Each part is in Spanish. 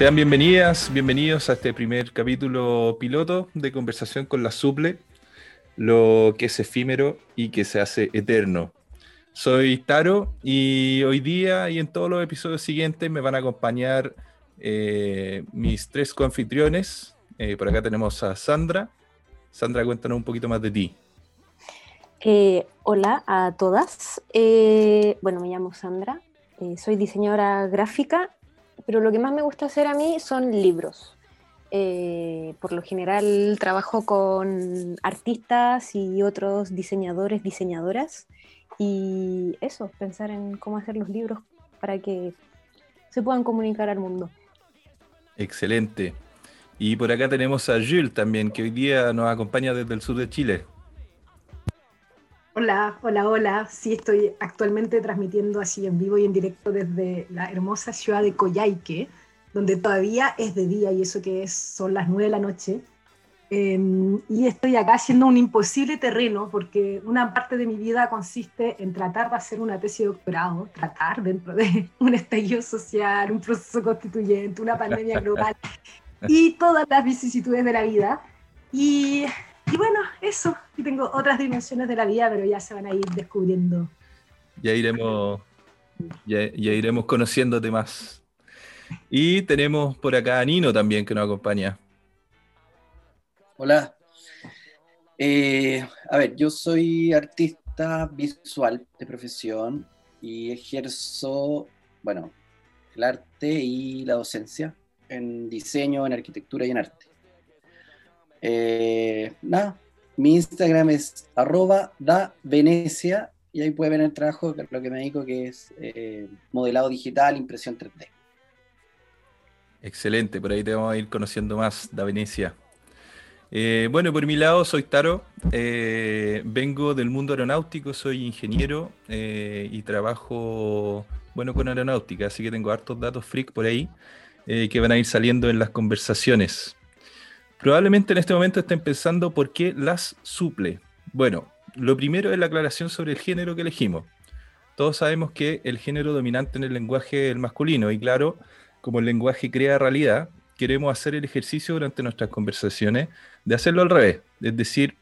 Sean bienvenidas, bienvenidos a este primer capítulo piloto de conversación con la suple, lo que es efímero y que se hace eterno. Soy Taro y hoy día y en todos los episodios siguientes me van a acompañar eh, mis tres coanfitriones. Eh, por acá tenemos a Sandra. Sandra, cuéntanos un poquito más de ti. Eh, hola a todas. bueno, me llamo Sandra. soy diseñadora gráfica pero lo que más me gusta hacer a mí son libros. Eh, por lo general trabajo con artistas y otros diseñadores, diseñadoras, y eso, pensar en cómo hacer los libros para que se puedan comunicar al mundo. Excelente. Y por acá tenemos a Jules también, que hoy día nos acompaña desde el sur de Chile. Hola, hola, hola. Sí, estoy actualmente transmitiendo así en vivo y en directo desde la hermosa ciudad de Coyhaique, donde todavía es de día y eso que es, son las nueve de la noche. Em, y estoy acá haciendo un imposible terreno porque una parte de mi vida consiste en tratar de hacer una tesis de doctorado, tratar dentro de un estallido social, un proceso constituyente, una pandemia global y todas las vicisitudes de la vida. Y y bueno, eso. Y tengo otras dimensiones de la vida, pero ya se van a ir descubriendo. Ya iremos, ya, iremos conociéndote más. Y tenemos por acá a Nino también que nos acompaña. Hola. Eh, a ver, yo soy artista visual de profesión y ejerzo, bueno, el arte y la docencia en diseño, en arquitectura y en arte. Eh, nada, mi Instagram es arroba da Venecia y ahí puede ver el trabajo, lo que me dedico que es eh, modelado digital, impresión 3D. Excelente, por ahí te vamos a ir conociendo más da Venecia. Eh, bueno, por mi lado soy Taro, vengo del mundo aeronáutico, soy ingeniero y trabajo bueno con aeronáutica, así que tengo hartos datos freak por ahí que van a ir saliendo en las conversaciones. Probablemente en este momento estén pensando por qué las suple. Bueno, lo primero es la aclaración sobre el género que elegimos. Todos sabemos que el género dominante en el lenguaje es el masculino y claro, como el lenguaje crea realidad, queremos hacer el ejercicio durante nuestras conversaciones de hacerlo al revés. Es decir,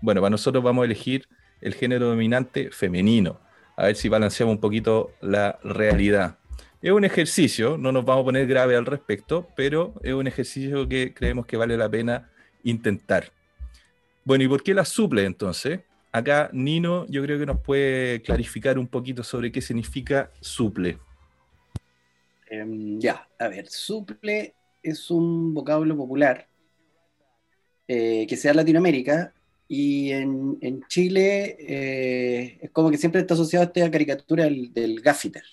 bueno, para nosotros vamos a elegir el género dominante femenino, a ver si balanceamos un poquito la realidad. Es un ejercicio, no nos vamos a poner grave al respecto, pero es un ejercicio que creemos que vale la pena intentar. Bueno, ¿y por qué la suple entonces? Acá Nino yo creo que nos puede clarificar un poquito sobre qué significa suple. Em, ya, a ver, suple es un vocablo popular eh, que se da en Latinoamérica y en, Chile eh, es como que siempre está asociado a esta caricatura del, del gaffiter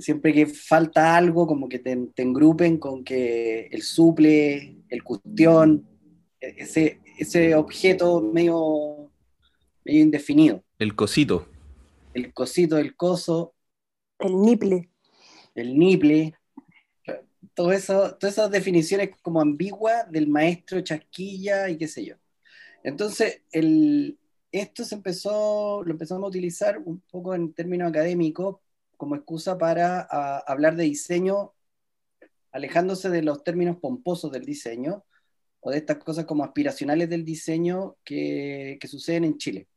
siempre que falta algo, como que te, engrupen con que el suple, el cuestión, ese, ese objeto medio, medio indefinido. El cosito. El cosito, el coso. El niple. El niple. Todo eso, todas esas definiciones como ambiguas del maestro chasquilla y qué sé yo. Entonces, el, esto se empezó, lo empezamos a utilizar un poco en términos académicos como excusa para hablar de diseño, alejándose de los términos pomposos del diseño o de estas cosas como aspiracionales del diseño que, suceden en Chile.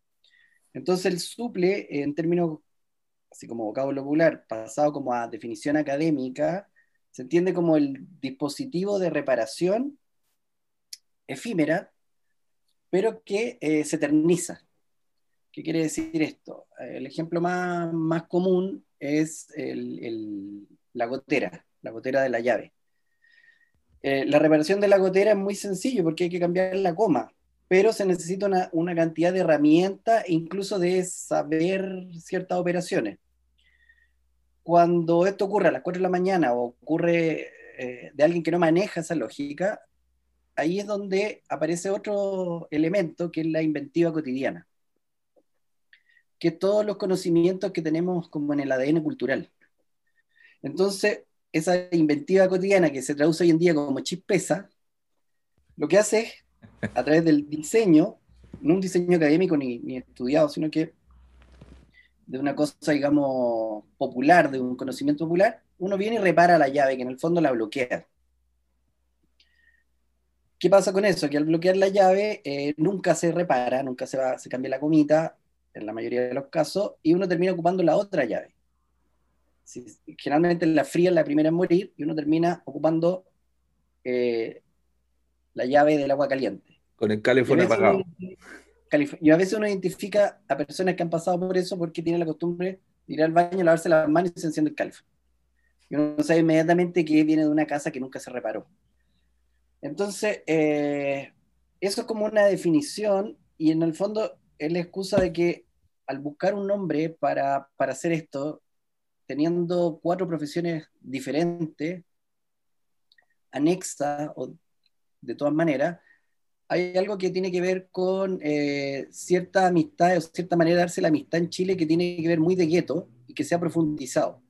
Entonces el suple, en términos así como vocablo popular, pasado como a definición académica, se entiende como el dispositivo de reparación efímera, pero que eh, se eterniza. ¿Qué quiere decir esto? El ejemplo más, más común es la gotera, la gotera de la llave. Eh, la reparación de la gotera es muy sencillo porque hay que cambiar la goma, pero se necesita una, cantidad de herramientas e incluso de saber ciertas operaciones. Cuando esto ocurre a las 4 de la mañana o ocurre eh, de alguien que no maneja esa lógica, ahí es donde aparece otro elemento que es la inventiva cotidiana. que todos los conocimientos que tenemos como en el ADN cultural. Entonces, esa inventiva cotidiana que se traduce hoy en día como chispeza, lo que hace es, a través del diseño, no un diseño académico ni, estudiado, sino que de una cosa, digamos, popular, de un conocimiento popular, uno viene y repara la llave, que en el fondo la bloquea. ¿Qué pasa con eso? Que al bloquear la llave eh, nunca se repara, nunca se, va, se cambia la comita, en la mayoría de los casos, y uno termina ocupando la otra llave. generalmente la fría es la primera en morir, y uno termina ocupando eh, la llave del agua caliente. Con el calefón apagado. Y a veces uno identifica a personas que han pasado por eso porque tienen la costumbre de ir al baño, lavarse las manos y se enciende el calefón. Y uno sabe inmediatamente que viene de una casa que nunca se reparó. Entonces, eh, eso es como una definición y en el fondo es la excusa de que al buscar un nombre para, para hacer esto, teniendo cuatro profesiones diferentes, anexas o de todas maneras, hay algo que tiene que ver con eh, cierta amistad o cierta manera de darse la amistad en Chile que tiene que ver muy de gueto y que se ha profundizado.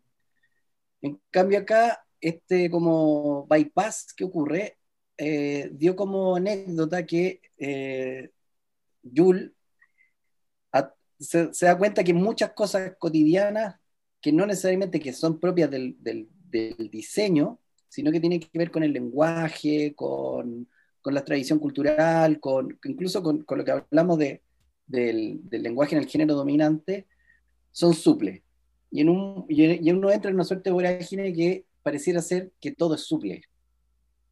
En cambio acá, este como bypass que ocurre, eh, dio como anécdota que eh, Yul se, da cuenta que muchas cosas cotidianas que no necesariamente que son propias del, del diseño, sino que tienen que ver con el lenguaje, con con la tradición cultural, con, incluso con, con lo que hablamos de, del, del, lenguaje en el género dominante, son suple. Y, en un, y, uno entra en una suerte de vorágine que pareciera ser que todo es suple.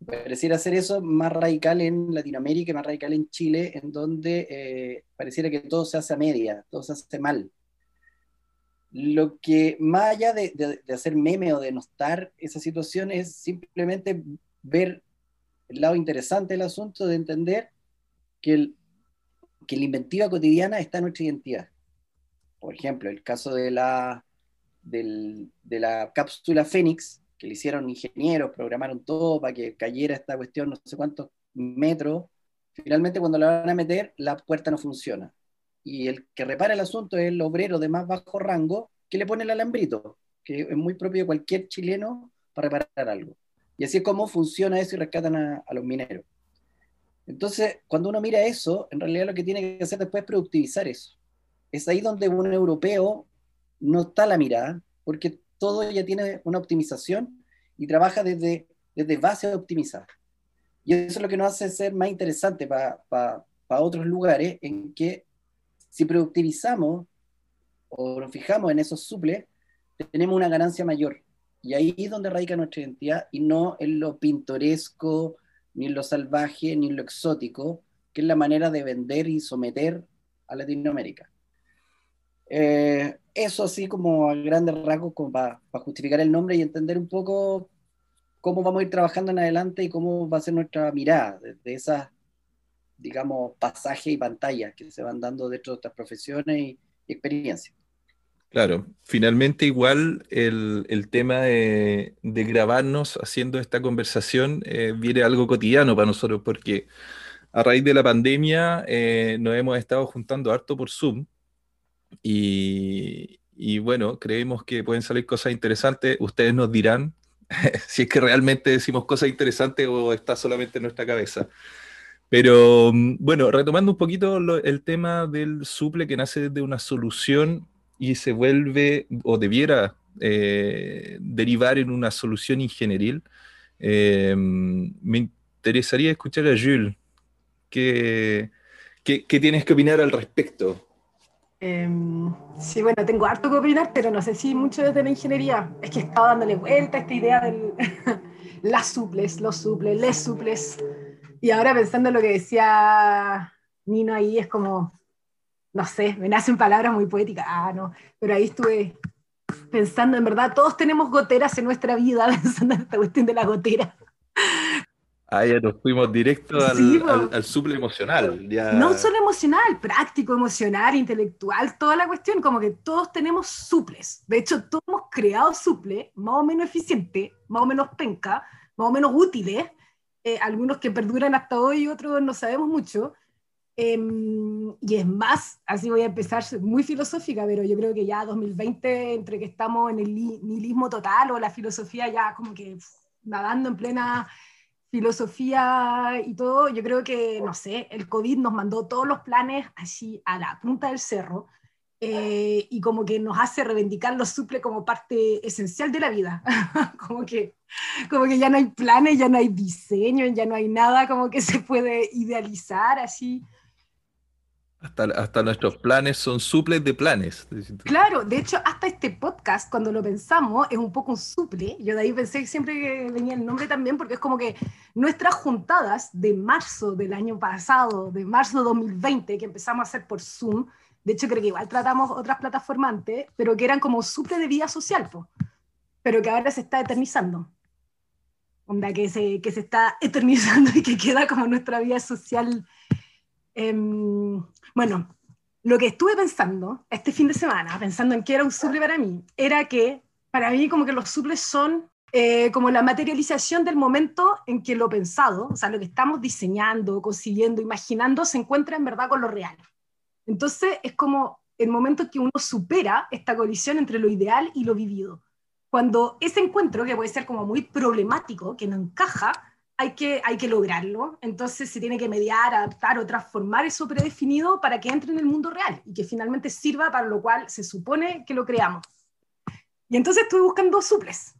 Pareciera ser eso más radical en Latinoamérica, más radical en Chile, en donde eh, pareciera que todo se hace a media, todo se hace mal. Lo que, más allá de, de, de hacer meme o de nostar esa situación, es simplemente ver el lado interesante del asunto de entender que, el, que la inventiva cotidiana está en nuestra identidad. Por ejemplo, el caso de la, de la cápsula Fénix, que le hicieron ingenieros, programaron todo para que cayera esta cuestión no sé cuántos metros. Finalmente, cuando la van a meter, la puerta no funciona. Y el que repara el asunto es el obrero de más bajo rango que le pone el alambrito, que es muy propio de cualquier chileno para reparar algo. Y así es como funciona eso y rescatan a, los mineros. Entonces, cuando uno mira eso, en realidad lo que tiene que hacer después es productivizar eso. Es ahí donde un europeo no está la mirada, porque todo ya tiene una optimización y trabaja desde, desde base optimizada. Y eso es lo que nos hace ser más interesante para otros lugares en que si productivizamos o nos fijamos en esos suples, tenemos una ganancia mayor. Y ahí es donde radica nuestra identidad y no en lo pintoresco, ni en lo salvaje, ni en lo exótico, que es la manera de vender y someter a Latinoamérica. Eh, eso así como a grandes rasgos para justificar el nombre y entender un poco cómo vamos a ir trabajando en adelante y cómo va a ser nuestra mirada de, esas, digamos, pasajes y pantallas que se van dando dentro de estas profesiones y experiencias. Claro, finalmente igual el, tema de, grabarnos haciendo esta conversación eh, viene algo cotidiano para nosotros porque a raíz de la pandemia eh, nos hemos estado juntando harto por Zoom y, y, bueno, creemos que pueden salir cosas interesantes. Ustedes nos dirán si es que realmente decimos cosas interesantes o está solamente en nuestra cabeza. Pero mm, bueno, retomando un poquito el tema del suple que nace de una solución y se vuelve o debiera eh, derivar en una solución ingenieril. Eh, me interesaría escuchar a Jules. ¿Qué, qué, tienes que opinar al respecto? Em, sí, bueno, tengo harto que opinar, pero no sé si mucho desde la ingeniería. Es que he estado dándole vuelta a esta idea de las suples, los suples, les suples. Y ahora pensando en lo que decía Nino ahí, es como, no sé, me nacen palabras muy poéticas, ah, no, pero ahí estuve pensando, en verdad, todos tenemos goteras en nuestra vida, pensando en esta cuestión de la gotera. Ah, ya nos fuimos directo al, al, suple emocional. No solo emocional, práctico, emocional, intelectual, toda la cuestión, como que todos tenemos suples. De hecho, todos hemos creado suples, más o menos eficientes, más o menos penca, más o menos útiles, eh, algunos que perduran hasta hoy otros no sabemos mucho, Em, y es más, así voy a empezar muy filosófica, pero yo creo que ya 2020, entre que estamos en el nihilismo total o la filosofía ya como que nadando en plena filosofía y todo, yo creo que, no sé, el COVID nos mandó todos los planes así a la punta del cerro eh, y como que nos hace reivindicar los suple como parte esencial de la vida. como, que, como que ya no hay planes, ya no hay diseño, ya no hay nada como que se puede idealizar así. Hasta, hasta nuestros planes son suples de planes. Claro, de hecho, hasta este podcast, cuando lo pensamos, es un poco un suple. Yo de ahí pensé siempre que venía el nombre también, porque es como que nuestras juntadas de marzo del año pasado, de marzo de 2020, que empezamos a hacer por Zoom, de hecho creo que igual tratamos otras plataformas antes, pero que eran como suple de vida social, pero que ahora se está eternizando. Onda que se, que se está eternizando y que queda como nuestra vida social. Em, bueno, lo que estuve pensando este fin de semana, pensando en qué era un suple para mí, era que para mí como que los suples son eh, como la materialización del momento en que lo pensado, o sea, lo que estamos diseñando, consiguiendo, imaginando, se encuentra en verdad con lo real. Entonces es como el momento en que uno supera esta colisión entre lo ideal y lo vivido. Cuando ese encuentro, que puede ser como muy problemático, que no encaja, hay que, hay que lograrlo. Entonces se tiene que mediar, adaptar o transformar eso predefinido para que entre en el mundo real y que finalmente sirva para lo cual se supone que lo creamos. Y entonces estuve buscando suples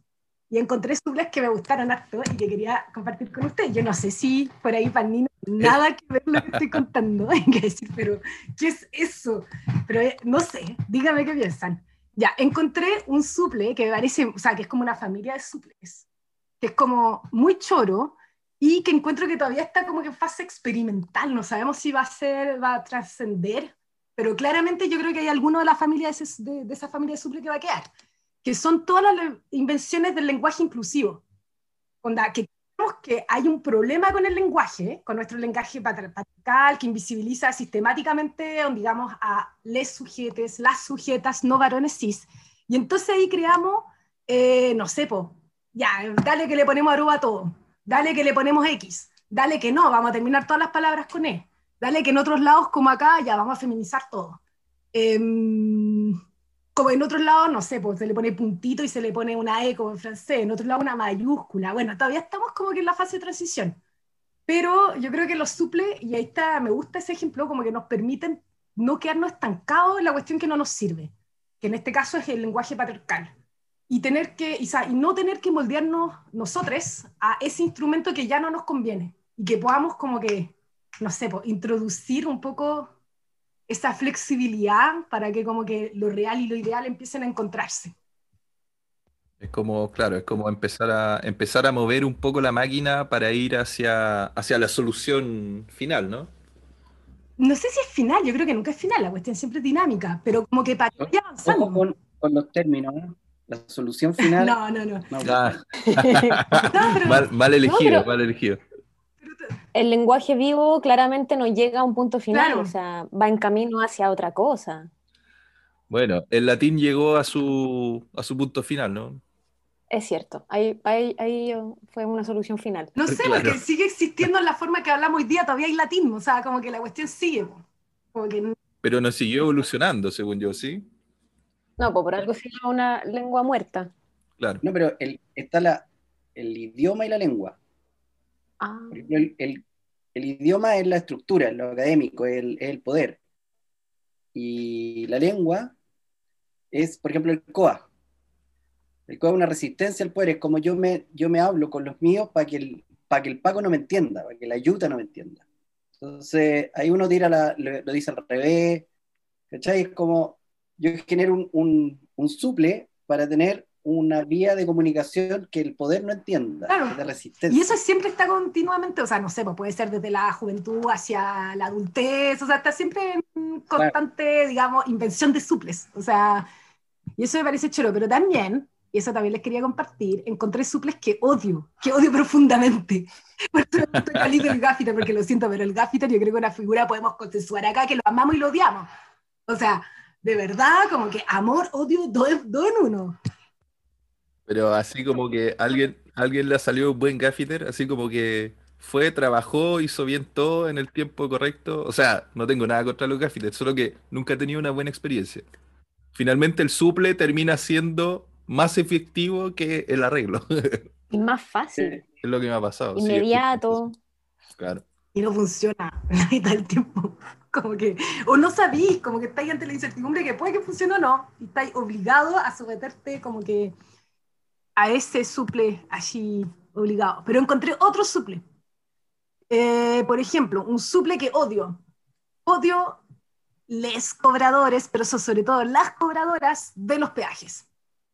y encontré suples que me gustaron harto y que quería compartir con ustedes. Yo no sé si por ahí para Nino nada que ver lo que estoy contando, hay que decir, pero ¿qué es eso? Pero eh, no sé, dígame qué piensan. Ya, encontré un suple que me parece, o sea, que es como una familia de suples, que es como muy choro, y que encuentro que todavía está como que en fase experimental, no sabemos si va a ser, va a trascender, pero claramente yo creo que hay alguno de la familia de, de, esa familia de suple que va a quedar, que son todas las invenciones del lenguaje inclusivo, onda, que que hay un problema con el lenguaje, con nuestro lenguaje patriarcal, que invisibiliza sistemáticamente, digamos, a les sujetes, las sujetas no varones cis. Y entonces ahí creamos, eh, no sé, po, ya, dale que le ponemos arroba a todo dale que le ponemos X, dale que no, vamos a terminar todas las palabras con E, dale que en otros lados como acá ya vamos a feminizar todo. Em, como en otros lados, no sé, pues se le pone puntito y se le pone una E como en francés, en otros lados una mayúscula. Bueno, todavía estamos como que en la fase de transición. Pero yo creo que los suple, y ahí está, me gusta ese ejemplo, como que nos permiten no quedarnos estancados en la cuestión que no nos sirve, que en este caso es el lenguaje patriarcal y, tener que, y, y no tener que moldearnos nosotros a ese instrumento que ya no nos conviene y que podamos como que, no sé, pues, introducir un poco esa flexibilidad para que como que lo real y lo ideal empiecen a encontrarse. Es como, claro, es como empezar a, empezar a mover un poco la máquina para ir hacia, hacia la solución final, ¿no? No sé si es final, yo creo que nunca es final, la cuestión siempre es dinámica, pero como que para ir avanzando. Con, con los términos, ¿no? La solución final. No, no, no. mal, elegido, mal elegido. El lenguaje vivo claramente no llega a un punto final, o sea, va en camino hacia otra cosa. Bueno, el latín llegó a su, a su punto final, ¿no? Es cierto, ahí, ahí, fue una solución final. No sé, porque sigue existiendo en la forma que hablamos hoy día, todavía hay latín, o sea, como que la cuestión sigue. Pero no siguió evolucionando, según yo, ¿sí? No, pues por algo se llama una lengua muerta. Claro. No, pero el, está la, el idioma y la lengua. Ah. el, idioma es la estructura, es lo académico, es el, poder. Y la lengua es, por ejemplo, el COA. El COA es una resistencia al poder, es como yo me, yo me hablo con los míos para que, el, para que el Paco no me entienda, para que la ayuda no me entienda. Entonces, ahí uno tira la, lo, dice al revés, ¿cachai? Es como, yo genero un, un, suple para tener una vía de comunicación que el poder no entienda, de resistencia. Y eso siempre está continuamente, o sea, no sé, pues puede ser desde la juventud hacia la adultez, o sea, está siempre en constante, digamos, invención de suples, o sea, y eso me parece chulo, pero también, y eso también les quería compartir, encontré suples que odio, que odio profundamente. Por eso estoy el gaffiter, porque lo siento, pero el gaffiter yo creo que una figura podemos consensuar acá que lo amamos y lo odiamos. O sea, de verdad, como que amor, odio, dos en uno. Pero así como que alguien, alguien le ha salido un buen gaffiter, así como que fue, trabajó, hizo bien todo en el tiempo correcto. O sea, no tengo nada contra los gaffiters, solo que nunca he tenido una buena experiencia. Finalmente el suple termina siendo más efectivo que el arreglo. Y más fácil. es lo que me ha pasado. sí, Inmediato. claro. Y no funciona la mitad del tiempo. Como que, o no sabís, como que estáis ante la incertidumbre que puede que funcione o no, y estáis obligados a someterte como que a ese suple allí obligado. Pero encontré otro suple. Eh, por ejemplo, un suple que odio. Odio les cobradores, pero sobre todo las cobradoras de los peajes.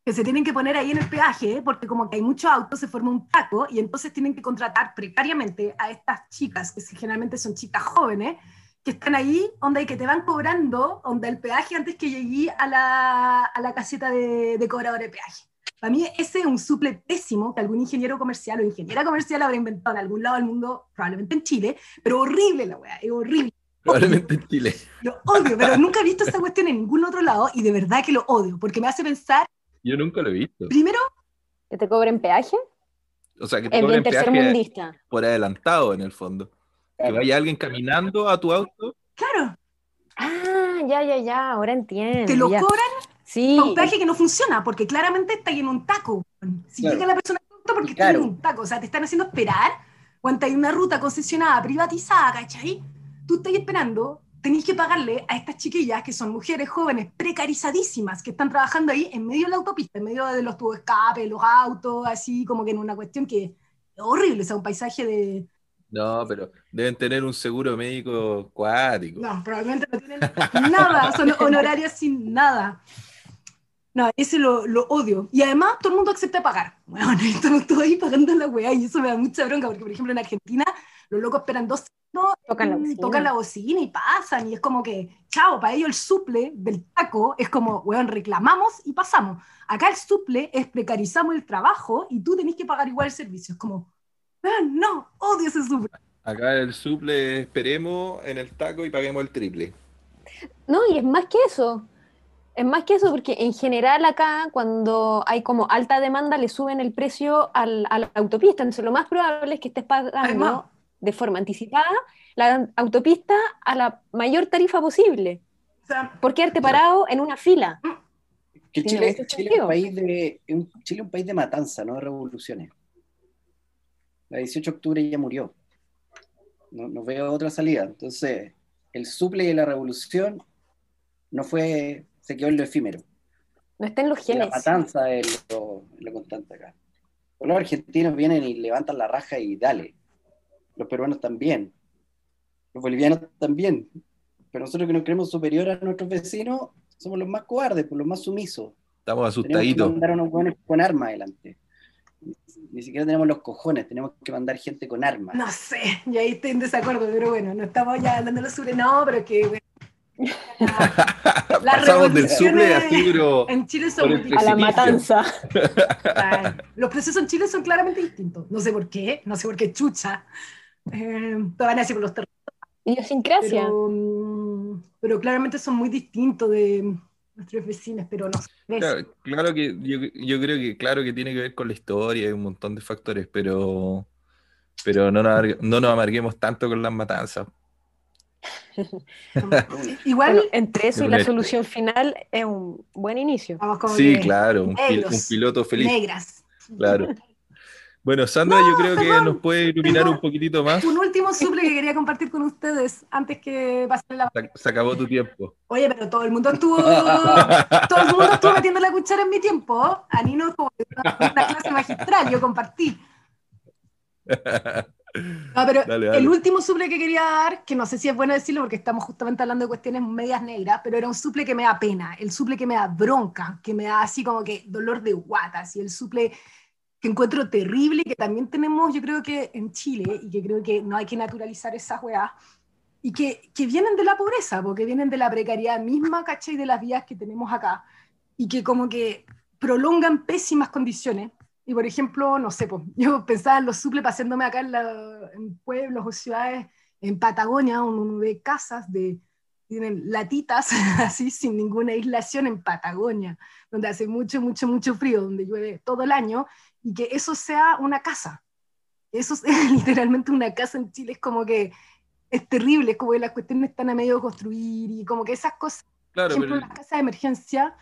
Que se tienen que poner ahí en el peaje, porque como que hay muchos autos, se forma un taco, y entonces tienen que contratar precariamente a estas chicas, que generalmente son chicas jóvenes, que están ahí, donde que te van cobrando, donde el peaje antes que llegué a la, a la caseta de, de cobrador de peaje. Para mí ese es un suple pésimo que algún ingeniero comercial o ingeniera comercial habrá inventado en algún lado del mundo, probablemente en Chile, pero horrible la weá, es horrible. Probablemente en Chile. Lo odio, pero nunca he visto esa cuestión en ningún otro lado y de verdad que lo odio, porque me hace pensar, Yo nunca lo he visto. primero, ¿Que te cobren peaje? O sea, que te cobren peaje por adelantado en el fondo. Que vaya alguien caminando a tu auto. claro, Ah, ya, ya, ya, ahora entiendo. te lo ya. cobran Sí, peaje que no funciona, porque claramente está ahí en un taco. Si Claro. llega la persona al auto porque está Claro. en un taco, o sea, te están haciendo esperar cuando hay una ruta concesionada, privatizada, ¿cachai? Tú estás esperando, tenés que pagarle a estas chiquillas que son mujeres jóvenes precarizadísimas que están trabajando ahí en medio de la autopista, en medio de los tubos de escape, los autos, así como que en una cuestión que es horrible, o sea, un paisaje de... No, pero deben tener un seguro médico cuático. No, probablemente no tienen nada, son honorarios sin nada. No, ese lo, lo odio. Y además todo el mundo acepta pagar. Bueno, estamos todos ahí pagando la weá y eso me da mucha bronca porque, por ejemplo, en Argentina los locos esperan dos segundos, Tocan la mm, bocina. tocan la bocina y pasan y es como que, chao, para ellos el suple del taco es como, weón, reclamamos y pasamos. Acá el suple es precarizamos el trabajo y tú tenés que pagar igual el servicio. Es como, weón, no, odio ese suple. Acá el suple esperemos en el taco y paguemos el triple. No, y es más que eso. Es más que eso, porque en general acá, cuando hay como alta demanda, le suben el precio al- a la autopista. Entonces, lo más probable es que estés Además. pagando de forma anticipada la autopista a la mayor tarifa posible. O sea, Por quedarte parado en una fila. Que Tiene Chile, Chile un país de un, Chile es un país de matanza, no de revoluciones. La 18 de octubre ya murió. No, no veo otra salida. Entonces, el suple de la revolución no fue, se quedó en lo efímero. No está en los Y la genes. matanza es lo, constante acá. Los argentinos vienen y levantan la raja y dale. Los peruanos también. Los bolivianos también. Pero nosotros que nos creemos superiores a nuestros vecinos, somos los más cobardes, pues, los más sumisos. Estamos Tenemos que asustaditos. mandar a unos hueones con armas adelante. Ni siquiera tenemos los cojones, tenemos que mandar gente con armas. No sé, y ahí estoy en desacuerdo, pero bueno, no estamos ya hablando de sobre, no, pero que bueno, la- Pasamos del suple así, pero en Chile son A la matanza. Los procesos en Chile son claramente distintos. No sé por qué, no sé por qué chucha. Eh, te van a decir por los terrenos, Idiosincrasia. pero, mm, pero claramente son muy distintos de nuestros vecinos, pero no. Claro, claro que yo, yo creo que claro que tiene que ver con la historia y un montón de factores, pero pero no nos, no nos amarguemos tanto con las matanzas. Igual, Bueno, entre eso y la solución final es un buen inicio. vamos Sí, que claro, un, negros, un piloto feliz, negras. claro. Bueno, Sandra, yo creo que nos puede iluminar perdón. un poquitito más. Un último suple que quería compartir con ustedes antes que pasen la... Se, se acabó tu tiempo. Oye, pero todo el mundo estuvo... todo el mundo estuvo metiendo la cuchara en mi tiempo. A mí no como una, una clase magistral, yo compartí. No, pero Dale, dale. el último suple que quería dar, que no sé si es bueno decirlo porque estamos justamente hablando de cuestiones medias negras, pero era un suple que me da pena, el suple que me da bronca, que me da así como que dolor de guatas, y el suple que encuentro terrible que también tenemos, yo creo que en Chile, y que creo que no hay que naturalizar esas weas, y que, que vienen de la pobreza, porque vienen de la precariedad misma, ¿cachai? De las vías que tenemos acá, y que como que prolongan pésimas condiciones. Y por ejemplo, no sé, pues, yo pensaba en los suples paseándome acá en, la- en pueblos o ciudades, en Patagonia, uno ve casas de, tienen latitas, así, sin ninguna aislación en Patagonia, donde hace mucho, mucho, mucho frío, donde llueve todo el año, y que eso sea una casa. eso es literalmente una casa en Chile, es como que es terrible, es como que las cuestiones están a medio de construir y como que esas cosas, Claro, por ejemplo, pero las casas de emergencia,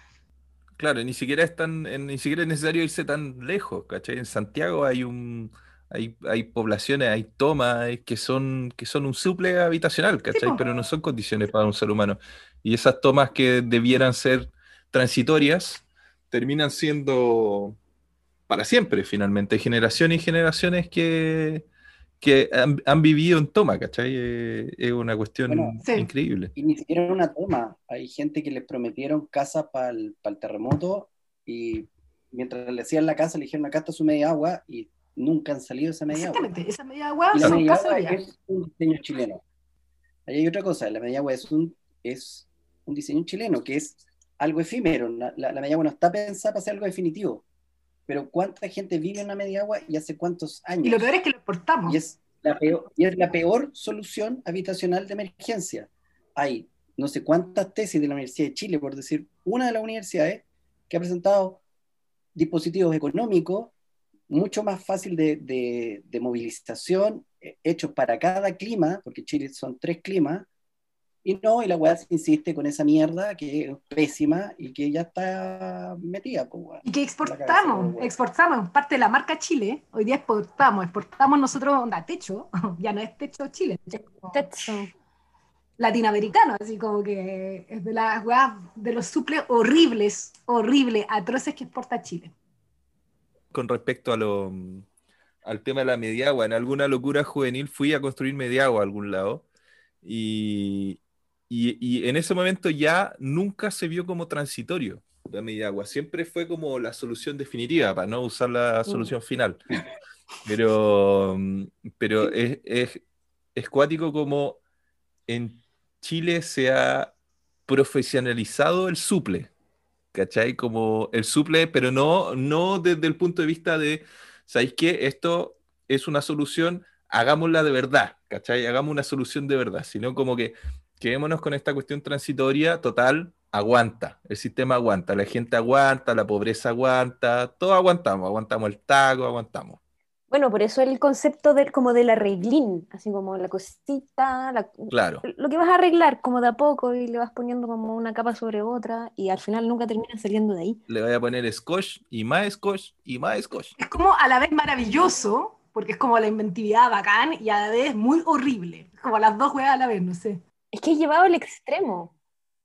claro, ni siquiera es tan, en- ni siquiera es necesario irse tan lejos, ¿cachai? En Santiago hay un hay, hay poblaciones, hay tomas que son, que son un suple habitacional, ¿cachai? po. Pero no son condiciones para un ser humano. Y esas tomas que debieran ser transitorias terminan siendo para siempre, finalmente. Generaciones y generaciones que, que han, han vivido en toma, ¿cachai? Eh, es una cuestión Bueno, sí. increíble. Y ni siquiera una toma. Hay gente que les prometieron casa para el, terremoto y mientras le hacían la casa, le dijeron acá está su media agua y nunca han salido esa media agua. exactamente, esa media agua la media agua es un diseño chileno. Ahí hay otra cosa, la media agua es un, es un diseño chileno, que es algo efímero. La, la, la media agua no está pensada para ser algo definitivo. Pero ¿cuánta gente vive en la media agua y hace cuántos años? Y lo peor es que lo exportamos. Y es la peor, y es la peor solución habitacional de emergencia. Hay no sé cuántas tesis de la Universidad de Chile, por decir una de las universidades, que ha presentado dispositivos económicos mucho más fácil de, de, de movilización, eh, hechos para cada clima, porque Chile son tres climas, y no, y la weá se insiste con esa mierda que es pésima y que ya está metida. Pues, weá. Y que exportamos, cabeza, exportamos, parte de la marca Chile, hoy día exportamos, exportamos nosotros onda techo, ya no es techo Chile, Tetsu. latinoamericano, así como que es de las weas, de los suples horribles, horribles, atroces que exporta Chile. Con respecto a lo, al tema de la mediagua. En alguna locura juvenil fui a construir mediagua a algún lado y, y- y en ese momento ya nunca se vio como transitorio la mediagua. Siempre fue como la solución definitiva, para no usar la solución final. Pero, mm, pero es, es, es cuático como en Chile se ha profesionalizado el suple. ¿Cachai? Como el suple, pero no, no desde el punto de vista de, ¿sabéis qué? Esto es una solución, hagámosla de verdad, ¿cachai? Hagamos una solución de verdad, sino como que quedémonos con esta cuestión transitoria, total, aguanta, el sistema aguanta, la gente aguanta, la pobreza aguanta, todo aguantamos, aguantamos el taco, aguantamos. Bueno, por eso el concepto del, como del arreglín, así como la cosita, la- Claro, lo que vas a arreglar como de a poco y le vas poniendo como una capa sobre otra y al final nunca terminas saliendo de ahí. le voy a poner scotch y más scotch y más scotch. Es como a la vez maravilloso, porque es como la inventividad bacán, y a la vez muy horrible, como las dos weas a la vez, no sé. Es que es llevado al extremo.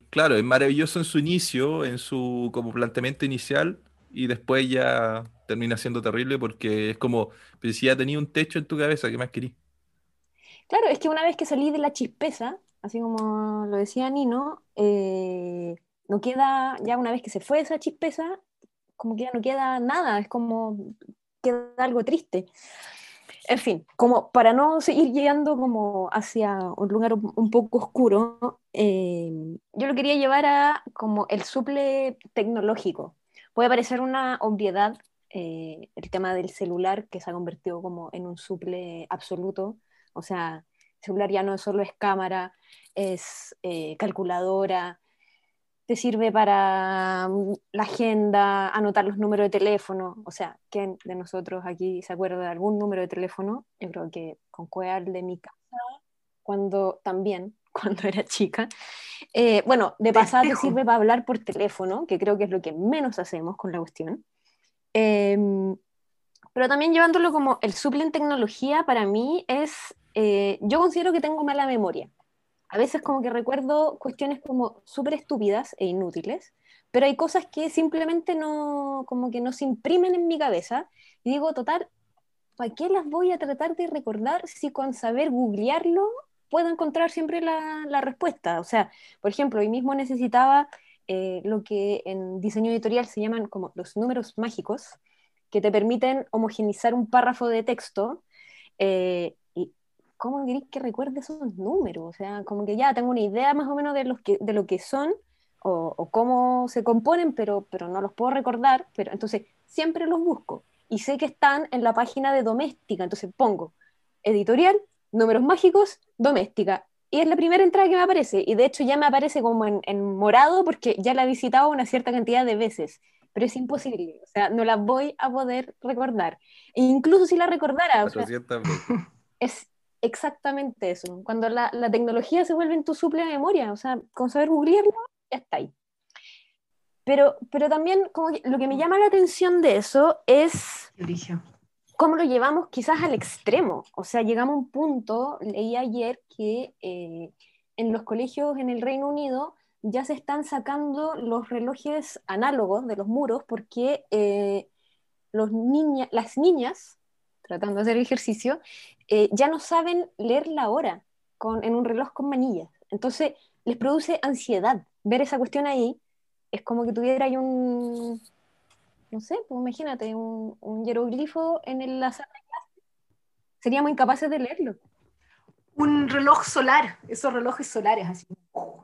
Claro, es maravilloso en su inicio, en su como planteamiento inicial, y después ya termina siendo terrible porque es como, pero si ya tenía un techo en tu cabeza, ¿qué más querís? Claro, es que una vez que salí de la chispeza, así como lo decía Nino, eh, no queda, ya una vez que se fue esa chispeza, como que ya no queda nada, es como queda algo triste. En fin, como para no seguir llegando como hacia un lugar un, poco oscuro, eh, yo lo quería llevar a como el suple tecnológico. Puede parecer una obviedad eh, el tema del celular que se ha convertido como en un suple absoluto, o sea, el celular ya no solo es cámara, es eh, calculadora, te sirve para mm, la agenda, anotar los números de teléfono. O sea, ¿quién de nosotros aquí se acuerda de algún número de teléfono? Yo creo que con Cueal de mi casa, cuando también, cuando era chica. Eh, bueno, de pasada te sirve para hablar por teléfono, que creo que es lo que menos hacemos con la cuestión. Em, pero también llevándolo como el suple en tecnología, para mí es, eh, yo considero que tengo mala memoria. A veces como que recuerdo cuestiones como súper estúpidas e inútiles, pero hay cosas que simplemente no, como que no se imprimen en mi cabeza y digo, total, ¿para qué las voy a tratar de recordar si con saber googlearlo puedo encontrar siempre la, la respuesta? O sea, por ejemplo, hoy mismo necesitaba eh, lo que en diseño editorial se llaman como los números mágicos, que te permiten homogenizar un párrafo de texto. eh, y ¿cómo queréis que recuerde esos números? O sea, como que ya tengo una idea más o menos de, los de lo que son o, o cómo se componen, pero, pero no los puedo recordar. Pero entonces siempre los busco y sé que están en la página de doméstica. Entonces pongo editorial, números mágicos, doméstica. Y es la primera entrada que me aparece. Y de hecho ya me aparece como en, en morado porque ya la he visitado una cierta cantidad de veces. pero es imposible, o sea, no la voy a poder recordar. E incluso si la recordara, o sea, 400 veces. es exactamente eso. Cuando la, la tecnología se vuelve en tu suple de memoria, o sea, con saber googlearlo, ya está ahí. Pero, pero también como que lo que me llama la atención de eso es Eligio. Cómo lo llevamos quizás al extremo. O sea, llegamos a un punto, leí ayer que eh, en los colegios en el Reino Unido ya se están sacando los relojes análogos de los muros porque eh, los niña, las niñas, tratando de hacer ejercicio, eh, ya no saben leer la hora con, en un reloj con manillas. Entonces les produce ansiedad ver esa cuestión ahí. Es como que tuviera ahí un, no sé, pues imagínate, un, un hieroglifo en el- la sala de clase. Seríamos incapaces de leerlo. Un reloj solar, esos relojes solares así.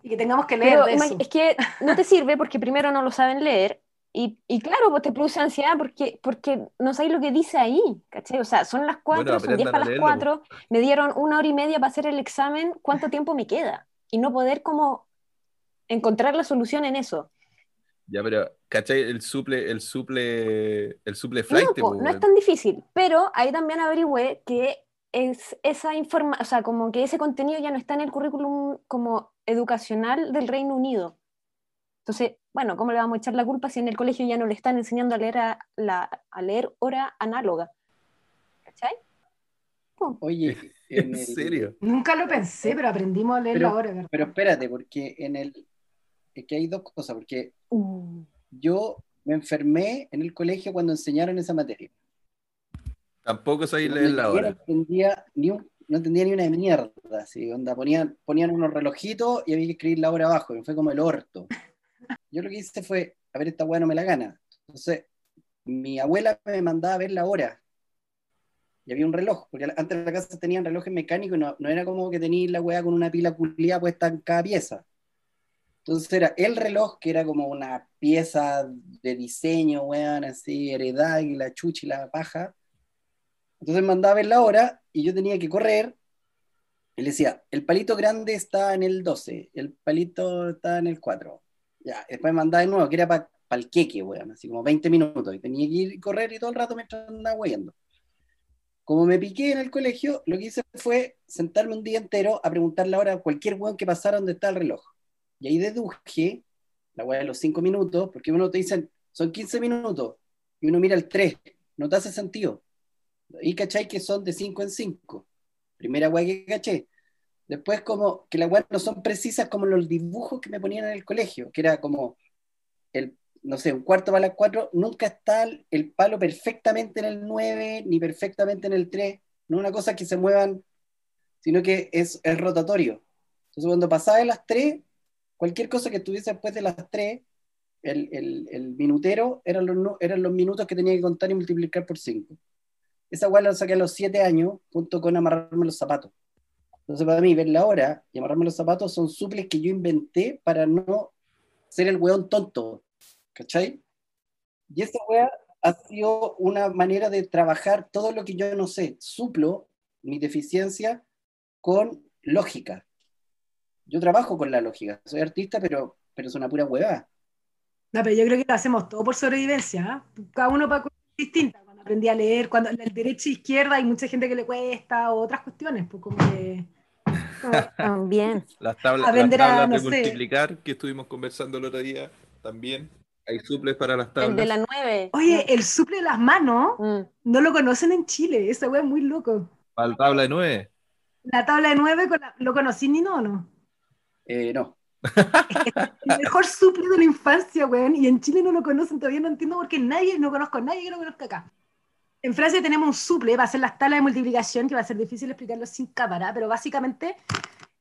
Y que tengamos que leer Pero de eso. es que no te sirve porque primero no lo saben leer y, y claro, pues te produce ansiedad porque, porque no sabes lo que dice ahí, ¿cachai? O sea, son las cuatro, Bueno, son 10 aprendan para a las leerlo, cuatro, me dieron una hora y media para hacer el examen, ¿cuánto tiempo me queda? Y no poder como encontrar la solución en eso. Ya, pero, ¿cachai? El suple, el suple, el suple No, flight, po, no es tan difícil, pero ahí también averigüé que es esa informa o sea, como que ese contenido ya no está en el currículum como educacional del Reino Unido. Entonces, bueno, ¿cómo le vamos a echar la culpa si en el colegio ya no le están enseñando a leer, a, la, a leer hora análoga? ¿Cachai? Oye, ¿En el- serio? Nunca lo pensé, pero aprendimos a leer Pero- la hora, ¿verdad? Pero espérate, porque en el. Es que hay dos cosas, porque Uh, yo me enfermé en el colegio cuando enseñaron esa materia. Tampoco Donde leer la hora. No entendía ni, un- no entendía ni una mierda, así, onda, ponían, ponían unos relojitos y había que escribir la hora abajo, y fue como el orto. Yo lo que hice fue, a ver, esta weá no me la gana. Entonces, mi abuela me mandaba a ver la hora. Y había un reloj, porque antes en la casa tenían relojes mecánicos y no, no era como que tenías la weá con una pila culiada puesta en cada pieza. Entonces era el reloj, que era como una pieza de diseño, weón, así, heredad y la chucha y la paja. Entonces mandaba ver la hora y yo tenía que correr. Y le decía, el palito grande está en el 12, el palito está en el 4. Ya, después mandaba de nuevo, que era para el queque, weón, así como 20 minutos. Y tenía que ir y correr y todo el rato mientras andaba weyando. Como me piqué en el colegio, lo que hice fue sentarme un día entero a preguntar la hora a cualquier weón que pasara donde está el reloj. Y ahí deduje la weá de los 5 minutos, porque uno te dicen, son 15 minutos, y uno mira el 3, no te hace sentido. Y cachai que son de 5 en 5. Primera weá que caché. Después como que las weas no son precisas como los dibujos que me ponían en el colegio, que era como el, no sé, un cuarto para las 4, nunca está el, el palo perfectamente en el 9, ni perfectamente en el 3. No es una cosa que se muevan, sino que es, es rotatorio. Entonces cuando pasaba de las 3, cualquier cosa que estuviese después de las 3, el, el, el minutero eran los, eran los minutos que tenía que contar y multiplicar por 5. Esa weá la saqué a los 7 años junto con amarrarme los zapatos. Entonces para mí ver la hora y amarrarme los zapatos son suples que yo inventé para no ser el weón tonto. ¿Cachai? Y esa weá ha sido una manera de trabajar todo lo que yo no sé. Suplo mi deficiencia con lógica. Yo trabajo con la lógica. Soy artista, pero, pero es una pura hueá. No, pero yo creo que lo hacemos todo por sobrevivencia. ¿ah? Cada uno para cosas distintas. Cuando aprendí a leer, cuando el derecha e izquierda hay mucha gente que le cuesta, o otras cuestiones, pues como que. también. Las tablas, las a, no de sé. multiplicar que estuvimos conversando el otro día también. Hay suples para las El tablas. de la 9. Oye, el suple de las manos Mm. no lo conocen en Chile. Esa wea es muy loco. Para la tabla de 9. La tabla de nueve con la- lo conocí ni no, no. Eh, no. El mejor suple de la infancia, weón. Y en Chile no lo conocen, todavía no entiendo por qué nadie, no conozco a nadie que lo conozca acá. En Francia tenemos un suple para hacer las tablas de multiplicación, que va a ser difícil explicarlo sin cámara, pero básicamente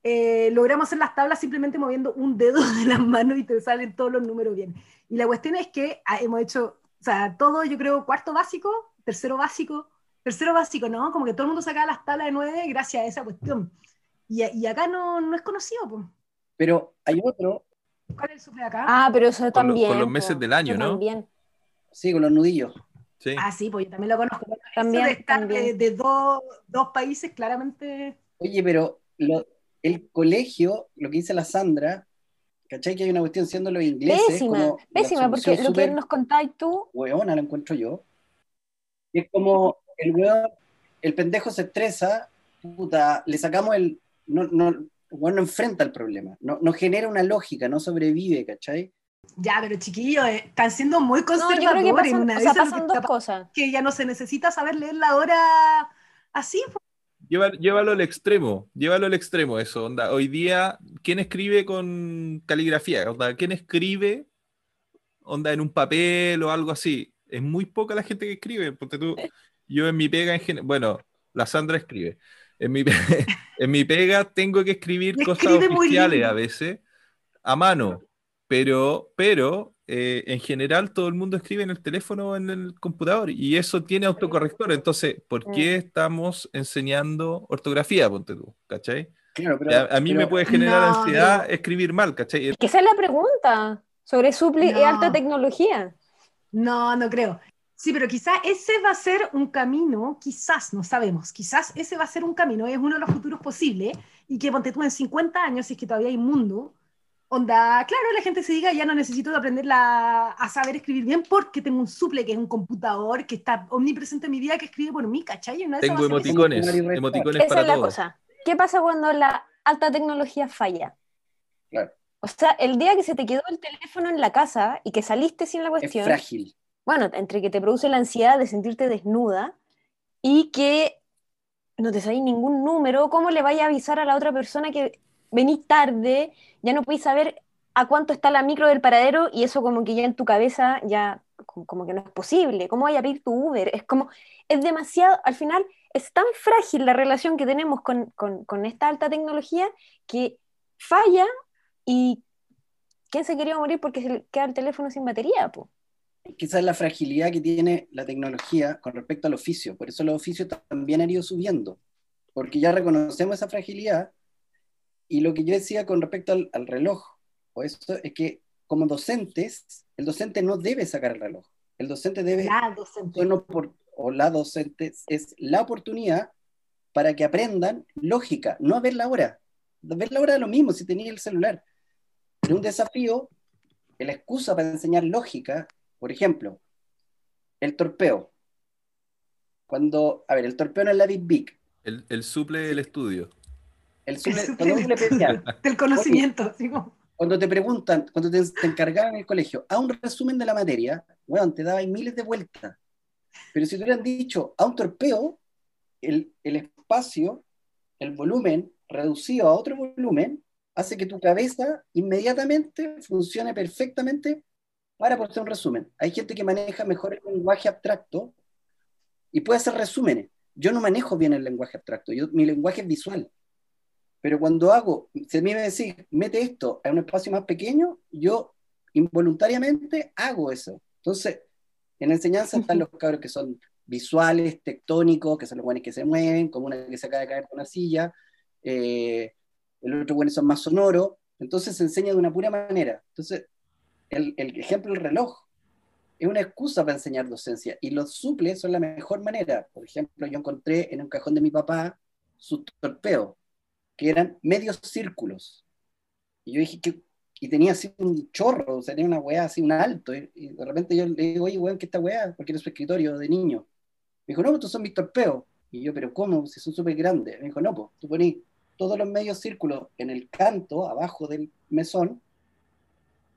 eh, logramos hacer las tablas simplemente moviendo un dedo de las manos y te salen todos los números bien. Y la cuestión es que ah, hemos hecho, o sea, todo, yo creo, cuarto básico, tercero básico, tercero básico, ¿no? Como que todo el mundo sacaba las tablas de nueve gracias a esa cuestión. Y, y acá no, no es conocido, pues. Pero hay otro, ¿Cuál es el suple acá? Ah, pero eso Con, también. con los meses del año, ¿no? También. sí, con los nudillos. Sí. Ah, sí, pues yo también lo conozco. Bueno, eso También, de estar también. de, de dos, dos países, claramente. Oye, pero lo- el colegio, lo que dice la Sandra, ¿Cachai? Que hay una cuestión siendo los ingleses. Pésima, como pésima, porque lo que nos contáis tú, hueona, lo encuentro yo. Es como el weón, el pendejo se estresa, puta, le sacamos el. No, no, weón no enfrenta el problema, no, no genera una lógica, no sobrevive, ¿cachai? Ya, pero chiquillos, eh, están siendo muy no, yo creo conservadores. que pasan, una o sea, pasan dos cosas. que ya no se necesita saber leer la hora así. Lleva- llévalo al extremo, llévalo al extremo eso, onda. Hoy día, ¿quién escribe con caligrafía? Onda, ¿quién escribe onda en un papel o algo así? Es muy poca la gente que escribe, porque tú, yo en mi pega en bueno, la Sandra escribe. En mi, en mi pega tengo que escribir Y cosas oficiales a veces a mano, pero, pero eh, en general todo el mundo escribe en el teléfono o en el computador y eso tiene autocorrector. Entonces, ¿por qué estamos enseñando ortografía, ponte tú? ¿Cachai? Claro, pero. a, a mí me pero- puede generar No, ansiedad no. escribir mal, ¿cachai? Es que esa es la pregunta sobre suple y No. alta tecnología. No, no creo. Sí, pero quizás ese va a ser un camino, quizás, no sabemos, quizás ese va a ser un camino, es uno de los futuros posibles, y que ponte tú en 50 años, si es que todavía hay mundo, onda, claro, la gente se diga, ya no necesito aprender la- a saber escribir bien porque tengo un suple que es un computador que está omnipresente en mi vida que escribe por mí, ¿cachai? Esas Tengo emoticones, emoticones Esa para es la todo. cosa. ¿Qué pasa cuando la alta tecnología falla? Claro. O sea, el día que se te quedó el teléfono en la casa y que saliste sin la Es cuestión, frágil. Bueno, entre que te produce la ansiedad de sentirte desnuda y que no te sabéis ningún número, ¿cómo le vaya a avisar a la otra persona que venís tarde, ya no podéis saber a cuánto está la micro del paradero y eso como que ya en tu cabeza ya como, que no es posible, ¿cómo vaya a pedir tu Uber? Es como, es demasiado, al final es tan frágil la relación que tenemos con, con- con esta alta tecnología que falla y ¿quién se quería morir porque se queda el teléfono sin batería? po? Quizás la fragilidad que tiene la tecnología con respecto al oficio. Por eso los oficios también han ido subiendo. Porque ya reconocemos esa fragilidad. Y lo que yo decía con respecto al, al reloj, o eso es que como docentes, el docente no debe sacar el reloj. El docente debe La docente. o la docente es la oportunidad para que aprendan lógica, no a ver la hora. Ver la hora es lo mismo si tenía el celular. Pero un desafío, la excusa para enseñar lógica, por ejemplo, el torpeo. Cuando, a ver, el torpeo no es la Big Big. El, el suple del estudio. El El suple- pedía- del conocimiento. cuando te preguntan, cuando te, te encargaban en el colegio, a un resumen de la materia, bueno, te daban miles de vueltas. Pero si te hubieran dicho a un torpeo, el, el espacio, el volumen reducido a otro volumen, hace que tu cabeza inmediatamente funcione perfectamente para poder hacer un resumen. Hay gente que maneja mejor el lenguaje abstracto y puede hacer resúmenes. Yo no manejo bien el lenguaje abstracto, yo, mi lenguaje es visual. Pero cuando hago, si a mí me decís, mete esto a un espacio más pequeño, yo involuntariamente hago eso. Entonces, en la enseñanza están los cabros que son visuales, tectónicos, que son los buenos que se mueven, como una que se acaba de caer con una silla, eh, el otro bueno son más sonoros, entonces se enseña de una pura manera. Entonces, el, el ejemplo del reloj es una excusa para enseñar docencia y los suples son la mejor manera. Por ejemplo, yo encontré en un cajón de mi papá su torpeo, que eran medios círculos. Y yo dije que, y tenía así un chorro, o sea, tenía una weá así, un alto, y, y de repente yo le digo, oye, weón, ¿qué esta weá? Porque era su escritorio de niño. Me dijo, no, estos son mis torpeos. Y yo, pero ¿cómo? Si son súper grandes. Me dijo, no, pues, tú ponís todos los medios círculos en el canto, abajo del mesón.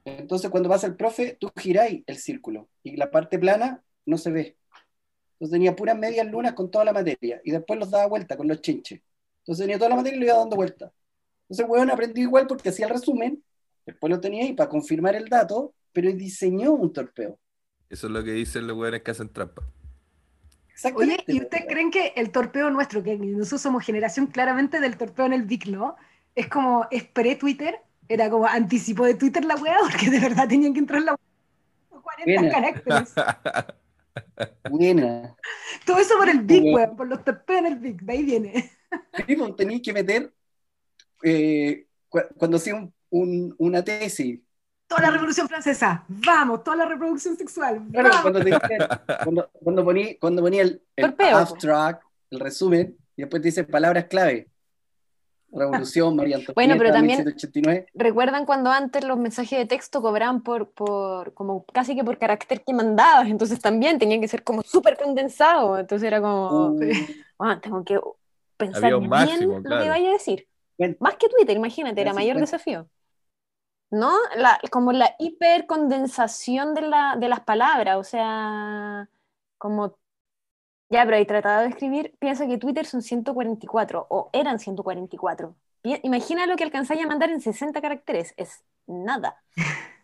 Entonces, cuando pasa el profe, tú giráis el círculo y la parte plana no se ve. Entonces tenía puras medias lunas con toda la materia y después los daba vuelta con los chinches. Entonces tenía toda la materia y le iba dando vuelta. Entonces, el weón aprendió igual porque hacía el resumen, después lo tenía ahí para confirmar el dato, pero diseñó un torpeo. Eso es lo que dicen los weones que hacen trampa. Oye. ¿y ustedes creen que el torpeo nuestro, que nosotros somos generación claramente del torpeo en el Vic, ¿no? Es como, es pre-Twitter, era como anticipo de Twitter la weá, porque de verdad tenían que entrar la weá. 40 Buena. caracteres. Buena. Todo eso por el Vic, Como- weón, por los torpeos en el Vic, de ahí viene. Sí, pues, tenías que meter, eh, cu- cuando hacía un- un- una tesis, Toda la revolución francesa, vamos, toda la reproducción sexual, Claro, cuando, te cuando, cuando ponía, cuando ponía el, el abstract, el resumen, y después te dice palabras clave. Revolución, María Antonieta, Bueno, pero también- 1789. ¿Recuerdan cuando antes los mensajes de texto cobraban por, por como casi que por carácter que mandabas? Entonces también tenían que ser como súper condensados. Entonces era como, Uh, "Ah, tengo que pensar bien máximo, lo claro. que vaya a decir. Bueno. Más que Twitter, imagínate, era mayor desafío. ¿No? La, como la hipercondensación de, la, de las palabras, o sea, como... Ya, pero he tratado de escribir, piensa que Twitter son 144, o eran 144. Pi- Imagina lo que alcanzáis a mandar en 60 caracteres, es nada.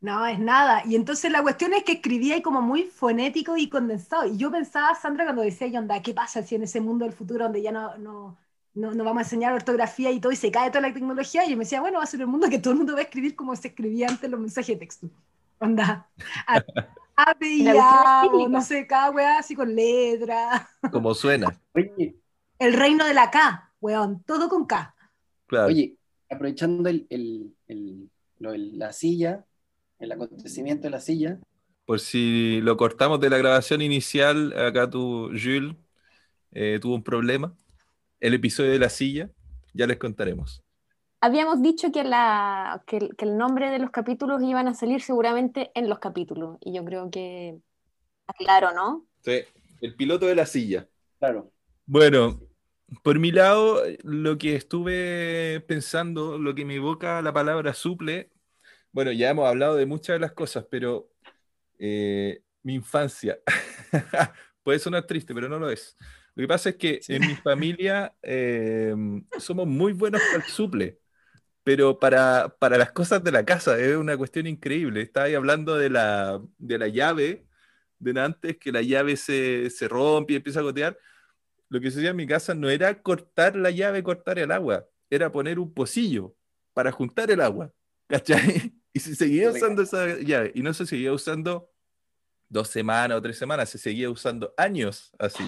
No, es nada. Y entonces la cuestión es que escribía ahí como muy fonético y condensado. Y yo pensaba, Sandra, cuando decía, onda, ¿qué pasa si en ese mundo del futuro donde ya no, no, no, no vamos a enseñar ortografía y todo y se cae toda la tecnología? Y yo me decía, bueno, va a ser un mundo que todo el mundo va a escribir como se escribía antes los mensajes de texto. Onda. A, A, B y La cuestión A, es o cíclica. no sé, cada weá así con letra. Como suena, Oye, El reino de la K, weón, todo con K. claro. oye, aprovechando el, el- el- lo la silla, el acontecimiento de la silla, Por si lo cortamos de la grabación inicial, acá tu Jules eh, tuvo un problema. El episodio de la silla, ya les contaremos. Habíamos dicho que, la, que, el- que el nombre de los capítulos iban a salir seguramente en los capítulos, y yo creo que está claro, ¿no? Sí, el piloto de la silla. claro. Bueno, por mi lado, lo que estuve pensando, lo que me evoca la palabra suple, bueno, ya hemos hablado de muchas de las cosas, pero eh, mi infancia puede sonar triste, pero no lo es. Lo que pasa es que en mi familia eh, somos muy buenos para el suple, pero para, para las cosas de la casa es una cuestión increíble. Estaba ahí hablando de la, de la llave, de antes, que la llave se, se rompe y empieza a gotear lo que se hacía en mi casa no era cortar la llave, cortar el agua, era poner un pocillo para juntar el agua, ¿cachai? Y se seguía usando esa llave, y no se seguía usando dos semanas o tres semanas, se seguía usando años así.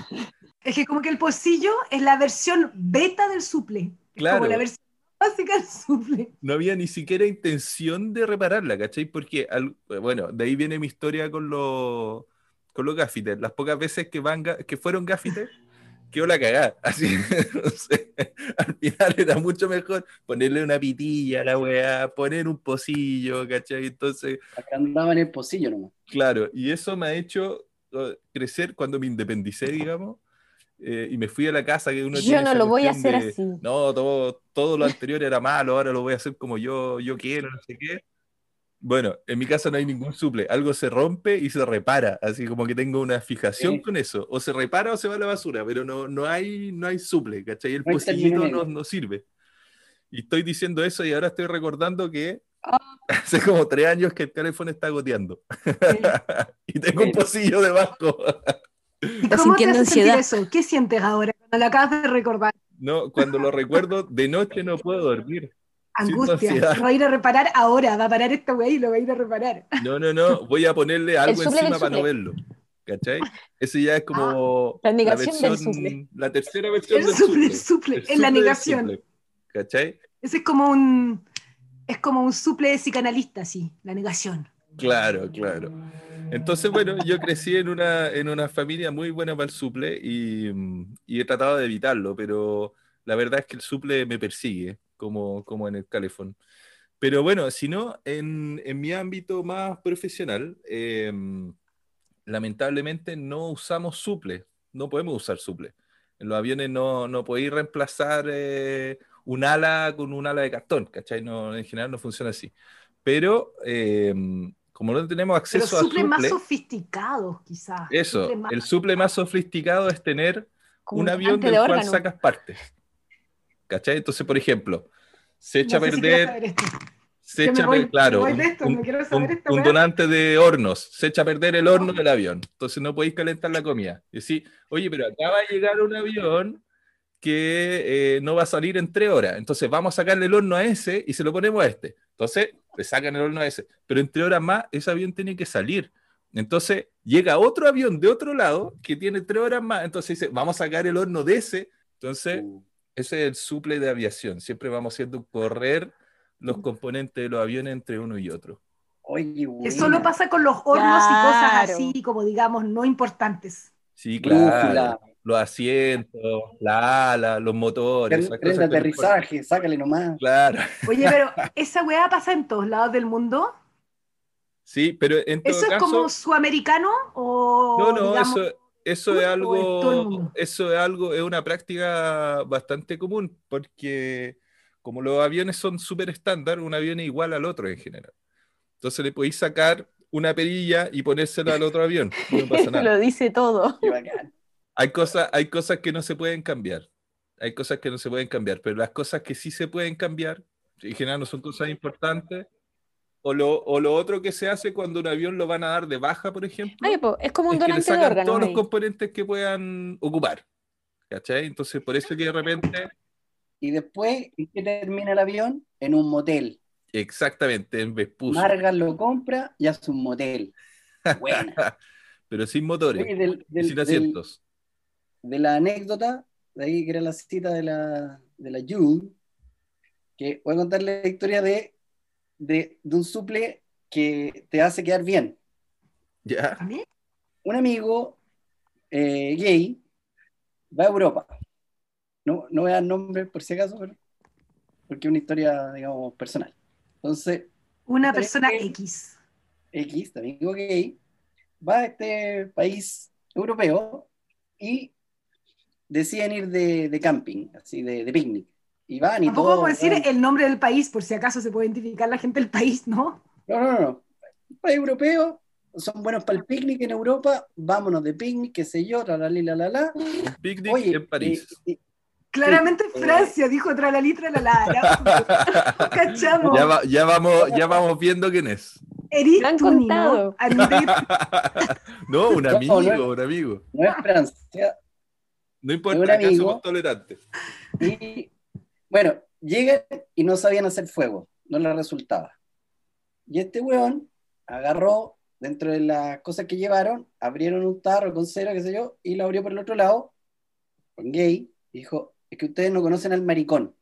Es que como que el pocillo es la versión beta del suple. Es Claro. Como la versión básica del suple. No había ni siquiera intención de repararla, ¿cachai? Porque, al- bueno, de ahí viene mi historia con los, con los gaffiters. Las pocas veces que, van, que fueron gaffiters, quedó la cagada. Así, no sé, al final era mucho mejor ponerle una pitilla a la weá, poner un pocillo, ¿cachai? Entonces, Acá andaba en el pocillo nomás. claro, y eso me ha hecho eh, crecer cuando me independicé, digamos, eh, y me fui a la casa que uno Yo tiene no lo voy a hacer de, así. No, todo, todo lo anterior era malo, ahora lo voy a hacer como yo, yo quiero, no sé qué. Bueno, en mi casa no hay ningún suple, algo se rompe y se repara, así como que tengo una fijación Sí. con eso, o se repara o se va a la basura, pero no, no hay, no hay suple, ¿cachai? El No pocillito no, no sirve. Y estoy diciendo eso y ahora estoy recordando que hace como tres años que el teléfono está goteando y tengo un Bueno. pocillo debajo. ¿Y Estás cómo te hace sentir ansiedad. eso? ¿Qué sientes ahora cuando lo acabas de recordar? No, cuando lo recuerdo, de noche no puedo dormir. Angustia. ansiedad. Lo va a ir a reparar ahora, va a parar esta weá y lo va a ir a reparar. No, no, no, voy a ponerle algo suple encima para no verlo. ¿Cachai? Ese ya es como la negación del versión- suple. la tercera versión El del suple, suple. el suple, es la negación. suple, ¿Cachai? Ese es como un es como un suple de psicanalista, sí, la negación. Claro, claro. Entonces, bueno, yo crecí en una, en una familia muy buena para el suple y, y he tratado de evitarlo, pero la verdad es que el suple me persigue, como, como en el calefón. Pero bueno, si no, en, en mi ámbito más profesional, eh, lamentablemente no usamos suple, no podemos usar suple. En los aviones no, no podéis reemplazar eh, un ala con un ala de cartón, ¿cachai? No, en general no funciona así. Pero eh, como no tenemos Pero acceso a suples más suple, sofisticados, quizás. eso, más- el suple más sofisticado es tener Como un avión del de cual órgano. sacas partes. ¿Cachai? Entonces, por ejemplo, se echa No a si perder, se echa a voy- per- claro, un, esto, donante de hornos, se echa a perder el horno del avión. Entonces no podéis calentar la comida. Y decís, oye, pero acaba de llegar un avión que eh, no va a salir en tres horas. Entonces vamos a sacarle el horno a ese y se lo ponemos a este. Entonces le sacan el horno a ese. Pero en tres horas más ese avión tiene que salir. Entonces llega otro avión de otro lado que tiene tres horas más. Entonces dice, vamos a sacar el horno de ese. Entonces Uh, ese es el suple de aviación. Siempre vamos haciendo correr los componentes de los aviones entre uno y otro. Oye, buena. solo pasa con los hornos y cosas así, como digamos, no importantes. Sí, claro. Brújula, los asientos, la ala, los motores. Tren de aterrizaje, sácale nomás. Claro, Oye, pero esa weá pasa en todos lados del mundo. sí, pero en todo ¿Eso es como sudamericano o No, no, digamos, eso, eso ¿tú es algo, eso es algo, es una práctica bastante común, porque como los aviones son súper estándar, un avión es igual al otro en general. Entonces le podéis sacar una perilla y ponérsela al otro avión, no pasa nada. Lo dice todo. Qué bacán. Hay cosas, hay cosas que no se pueden cambiar. Hay cosas que no se pueden cambiar, pero las cosas que sí se pueden cambiar, en general no son cosas importantes. O lo, o lo otro que se hace cuando un avión lo van a dar de baja, por ejemplo, Oye, po, es como un es que le donante de sacan órganos. todos los ahí. componentes que puedan ocupar. ¿Cachai? Entonces, por eso que de repente, Y después, ¿en qué termina el avión? En un motel. exactamente, en Vespucio, Margan lo compra y hace un motel. Buena. pero sin motores, Oye, del- y del- sin del- asientos. De la anécdota, de ahí que era la cita de la, de la Jude, que voy a contar la historia de, de, de un suple que te hace quedar bien. ¿Ya? ¿A mí? Un amigo eh, gay va a Europa. No, no voy a dar nombre por si acaso, pero, porque es una historia, digamos, personal. Entonces, Una Pero persona que- X. X, amigo gay, va a este país europeo y deciden ir de, de camping, así de, de picnic. Y van y Tampoco todo. vamos a decir van- el nombre del país, por si acaso se puede identificar la gente del país, ¿no? No, no, no. Un país europeo, son buenos para el picnic en Europa, vámonos de picnic, qué sé yo, la la la la picnic Oye, en París. eh, eh, Claramente eh. Francia, dijo tralalí, tralala. Ya, Cachamos. ya, va- ya vamos, ya vamos viendo quién es. Me han ¿no? contado. No, un No, amigo, no. un amigo. no es Francia. No Un importa, acá amigo. somos tolerantes. Y bueno, llegan y no sabían hacer fuego, no les resultaba. Y este weón agarró dentro de las cosas que llevaron, abrieron un tarro con cera, qué sé yo, y lo abrió por el otro lado, con gay, dijo, es que ustedes no conocen al maricón.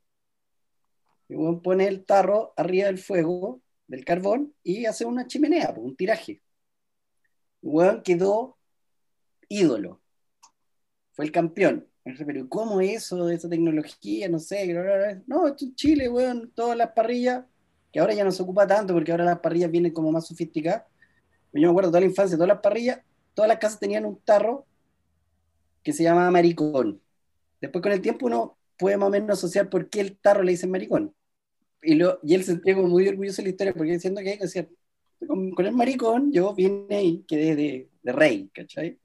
Y el weón pone el tarro arriba del fuego, del carbón, y hace una chimenea, un tiraje. El weón quedó ídolo. Fue el campeón. Pero ¿cómo eso, esa tecnología? No sé. bla, bla, bla. No, esto en Chile, weón, todas las parrillas, que ahora ya no se ocupa tanto porque ahora las parrillas vienen como más sofisticadas. Yo me acuerdo toda la infancia, todas las parrillas, todas las casas tenían un tarro que se llamaba maricón. Después con el tiempo uno puede más o menos asociar por qué el tarro le dicen maricón. Y, lo, y él se como muy orgulloso de la historia porque diciendo que decía, con, con el maricón yo vine y quedé de, de rey, ¿cachai?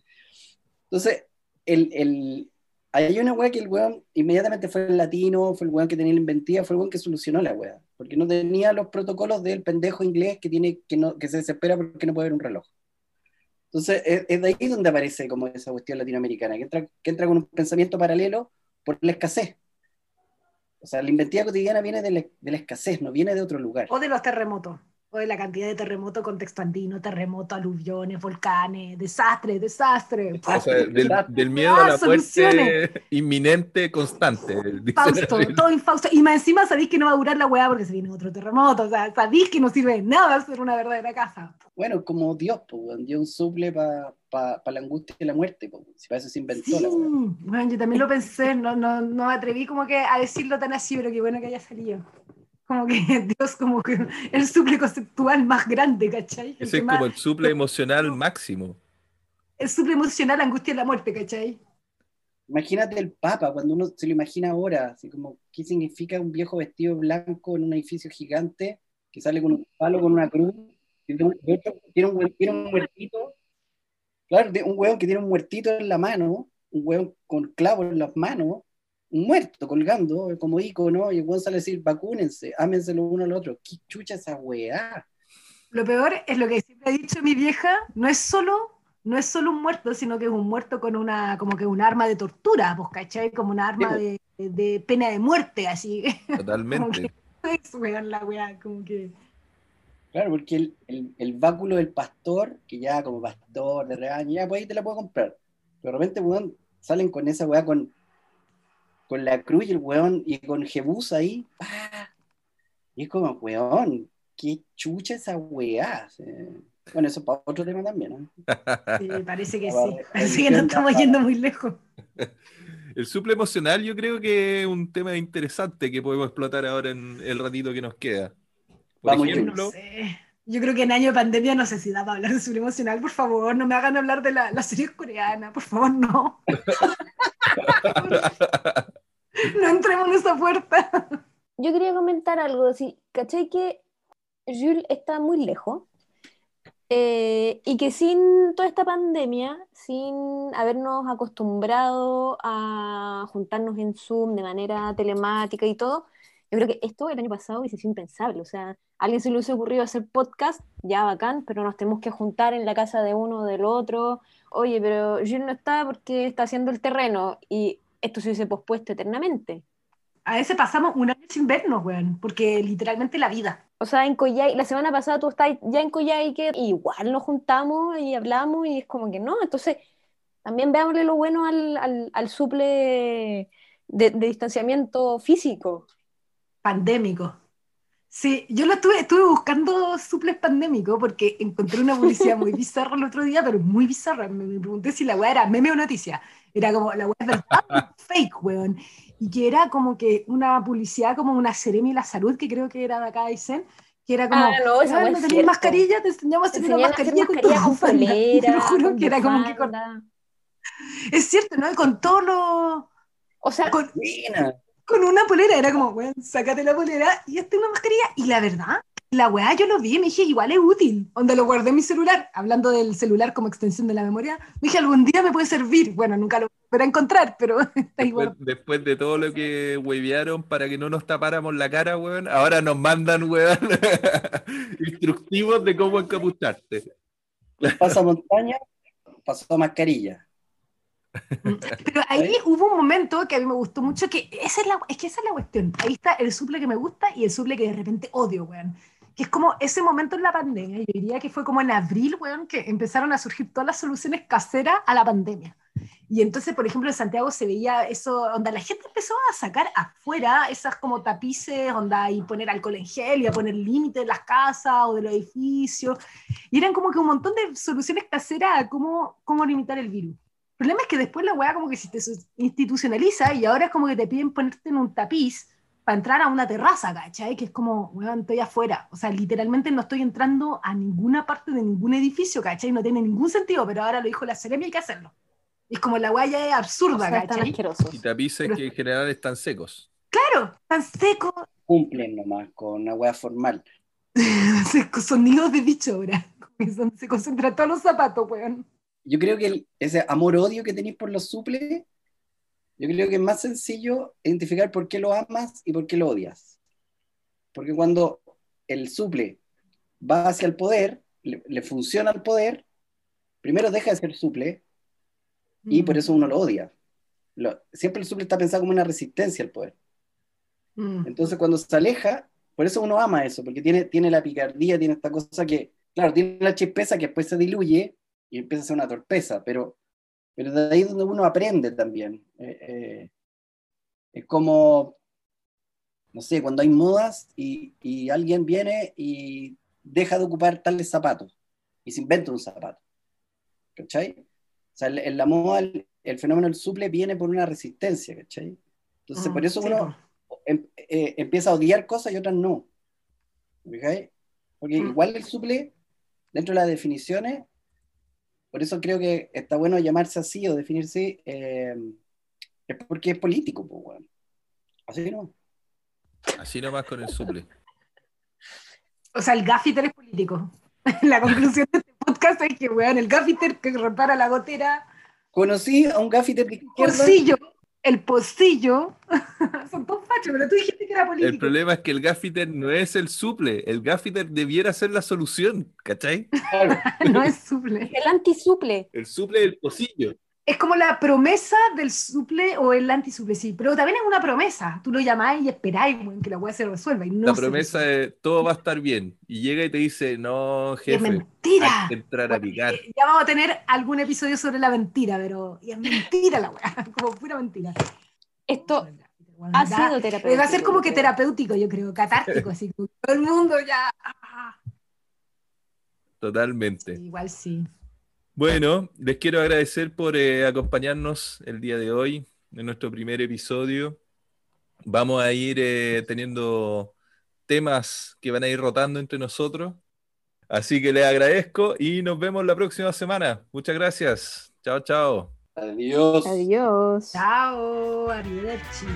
Entonces, el, el, hay una weá que el weón inmediatamente fue el latino, fue el weón que tenía la inventiva, fue el weón que solucionó la weá, porque no tenía los protocolos del pendejo inglés que, tiene, que, no, que se desespera porque no puede ver un reloj. Entonces, es, es de ahí donde aparece como esa cuestión latinoamericana, que entra, que entra con un pensamiento paralelo por la escasez. O sea, la inventiva cotidiana viene de la, de la escasez, no viene de otro lugar. o de los terremotos, o de la cantidad de terremotos contexto andino, terremotos, aluviones, volcanes, desastre, desastre. O sea, del, del miedo a la Ah, soluciones. muerte inminente constante. Fausto, todo infausto. Y más encima sabéis que no va a durar la weá porque se viene otro terremoto. O sea, sabéis que no sirve de nada hacer una verdadera casa. Bueno, como Dios, pues, dio un suple para pa, pa la angustia y la muerte, pues, si para eso se inventó Sí, la bueno, yo también lo pensé, no, no, no me atreví como que a decirlo tan así, pero qué bueno que haya salido. Como que Dios, como que el suple conceptual más grande, ¿cachai? Ese es más- como el suple emocional máximo. el suple emocional, angustia y la muerte, ¿cachai? Imagínate el Papa, cuando uno se lo imagina ahora, así como, ¿qué significa un viejo vestido blanco en un edificio gigante que sale con un palo, con una cruz? y de un- de otro tiene, un, hue- tiene un muertito, claro, de un hueón que tiene un muertito en la mano, un hueón con clavos en las manos, muerto colgando como icono, y el sale a decir, vacúnense, ámense lo uno al otro. ¿Qué chucha esa weá? Lo peor es lo que siempre ha dicho mi vieja, no es solo, no es solo un muerto, sino que es un muerto con una, como que un arma de tortura, pues, ¿cachai? Como un arma de, de pena de muerte, así. Totalmente. es weón, la weá, como que. Claro, porque el, el, el báculo del pastor, que ya como pastor de rebaño, ya pues ahí te la puedo comprar. Pero de repente, weón, salen con esa weá con, con la cruz y el weón y con Jebus ahí. ¡pah! Y es como, weón, qué chucha esa weá. Sí. Bueno, eso para otro tema también. ¿eh? Sí, parece que sí. Parece que nos estamos yendo muy lejos. El suple emocional yo creo que es un tema interesante que podemos explotar ahora en el ratito que nos queda. Por Vamos, ejemplo, No sé. Yo creo que en año de pandemia no sé si da para hablar de su emocional, por favor, no me hagan hablar de la, la serie coreana, por favor, no. no entremos en esa puerta. Yo quería comentar algo. Si, ¿Cachai que Jules está muy lejos? Eh, y que sin toda esta pandemia, sin habernos acostumbrado a juntarnos en Zoom de manera telemática y todo, yo creo que esto el año pasado hubiese sido impensable. O sea, a alguien se le hubiese ocurrido hacer podcast, ya bacán, pero nos tenemos que juntar en la casa de uno o del otro. Oye, pero Jules no está porque está haciendo el terreno y esto se hubiese pospuesto eternamente. A veces pasamos un año sin vernos, weón, porque literalmente la vida. O sea, en Coyhaique, la semana pasada tú estás ya en Coyhaique, y igual nos juntamos y hablamos y es como que no. Entonces, también veámosle lo bueno al, al, al suple de, de distanciamiento físico. Pandémico. Sí, yo lo estuve, estuve buscando suples pandémicos porque encontré una publicidad muy bizarra el otro día, pero muy bizarra. Me, me pregunté si la weá era meme o noticia. Era como, la weá es verdad, fake, weón. Y que era como que una publicidad como una Seremi la Salud, que creo que era de acá, dicen, que era como, Ah, no, esa "Ah, weá no mascarilla, te enseñamos a hacer una mascarilla con tu con bufanda". Y te lo juro con que era como que con-. Es cierto, ¿no? Y con todos los... O sea, Con. Con una polera, era como, weón, sácate la polera y esta es una mascarilla. Y la verdad, la weá yo lo vi y me dije, igual es útil. Donde lo guardé en mi celular, hablando del celular como extensión de la memoria, me dije, algún día me puede servir. Bueno, nunca lo volveré a encontrar, pero está después, igual. después de todo lo que huevearon para que no nos tapáramos la cara, weón, ahora nos mandan, weón, instructivos de cómo encapucharte. Pasa montaña, pasó mascarilla. Pero ahí hubo un momento que a mí me gustó mucho, que esa es, la, es que esa es la cuestión. Ahí está el suple que me gusta y el suple que de repente odio, weón. Que es como ese momento en la pandemia, yo diría que fue como en abril, weón, que empezaron a surgir todas las soluciones caseras a la pandemia. Y entonces, por ejemplo, en Santiago se veía eso, onda, la gente empezó a sacar afuera esas como tapices, onda, y poner alcohol en gel y a poner límites de las casas o de los edificios. Y eran como que un montón de soluciones caseras a cómo, cómo limitar el virus. El problema es que después la weá como que se te institucionaliza y ahora es como que te piden ponerte en un tapiz para entrar a una terraza, ¿cachai? Que es como, weón, estoy afuera. O sea, literalmente no estoy entrando a ninguna parte de ningún edificio, ¿cachai? No tiene ningún sentido, pero ahora lo dijo la Seremi y hay que hacerlo. Y es como la weá ya es o absurda, sea, están ¿cachai? Y tapices Pero- que en general están secos. Claro, tan seco, Cumplen nomás con una weá formal. secos sonidos de dicho ahora. Se concentran todos los zapatos, weón. Yo creo que el- ese amor-odio que tenéis por los suples, yo creo que es más sencillo identificar por qué lo amas y por qué lo odias. Porque cuando el suple va hacia el poder, le, le funciona al poder, primero deja de ser suple y por eso uno lo odia. Lo- siempre el suple está pensado como una resistencia al poder. Mm. Entonces cuando se aleja, por eso uno ama eso, porque tiene, tiene la picardía, tiene esta cosa que, claro, tiene la chispeza que después se diluye y empieza a ser una torpeza, pero, pero de ahí es donde uno aprende también. Eh, eh, es como, no sé, cuando hay modas y, y alguien viene y deja de ocupar tales zapatos y se inventa un zapato. ¿Cachai? O sea, en, la moda el, el fenómeno del suple viene por una resistencia, ¿cachai? Entonces, Mm, por eso sí, uno po. em- eh, empieza a odiar cosas y otras no. ¿Ok? Porque Mm. igual el suple, dentro de las definiciones, por eso creo que está bueno llamarse así o definirse, eh, es porque es político, pues, weón. Así no. Así nomás con el suple. O sea, el gaffiter es político. La conclusión de este podcast es que, weón, el gaffiter que repara la gotera, Conocí a un gaffiter de izquierda. pocillo, el pocillo, son todos fachos, pero tú dijiste que era político. El problema es que el gaffiter no es el suple. El gaffiter debiera ser la solución, ¿cachai? Claro. no es suple. El antisuple. El suple del pocillo. Es como la promesa del suple o el antisuple, sí, pero también es una promesa. Tú lo llamáis y esperáis que la weá se resuelva. Y no la promesa resuelve. es todo va a estar bien. Y llega y te dice, no, Y es jefe, mentira. hay que entrar a picar. Ya vamos a tener algún episodio sobre la mentira, pero y es mentira la weá, como pura mentira. Esto Bueno, ha da- sido terapéutico. Va a ser como que terapéutico, yo creo, catártico, así como todo el mundo ya. totalmente. igual sí. Bueno, les quiero agradecer por eh, acompañarnos el día de hoy en nuestro primer episodio. Vamos a ir eh, teniendo temas que van a ir rotando entre nosotros. Así que les agradezco y nos vemos la próxima semana. Muchas gracias. Chao, chao. Adiós. Adiós. Chao, arrivederci.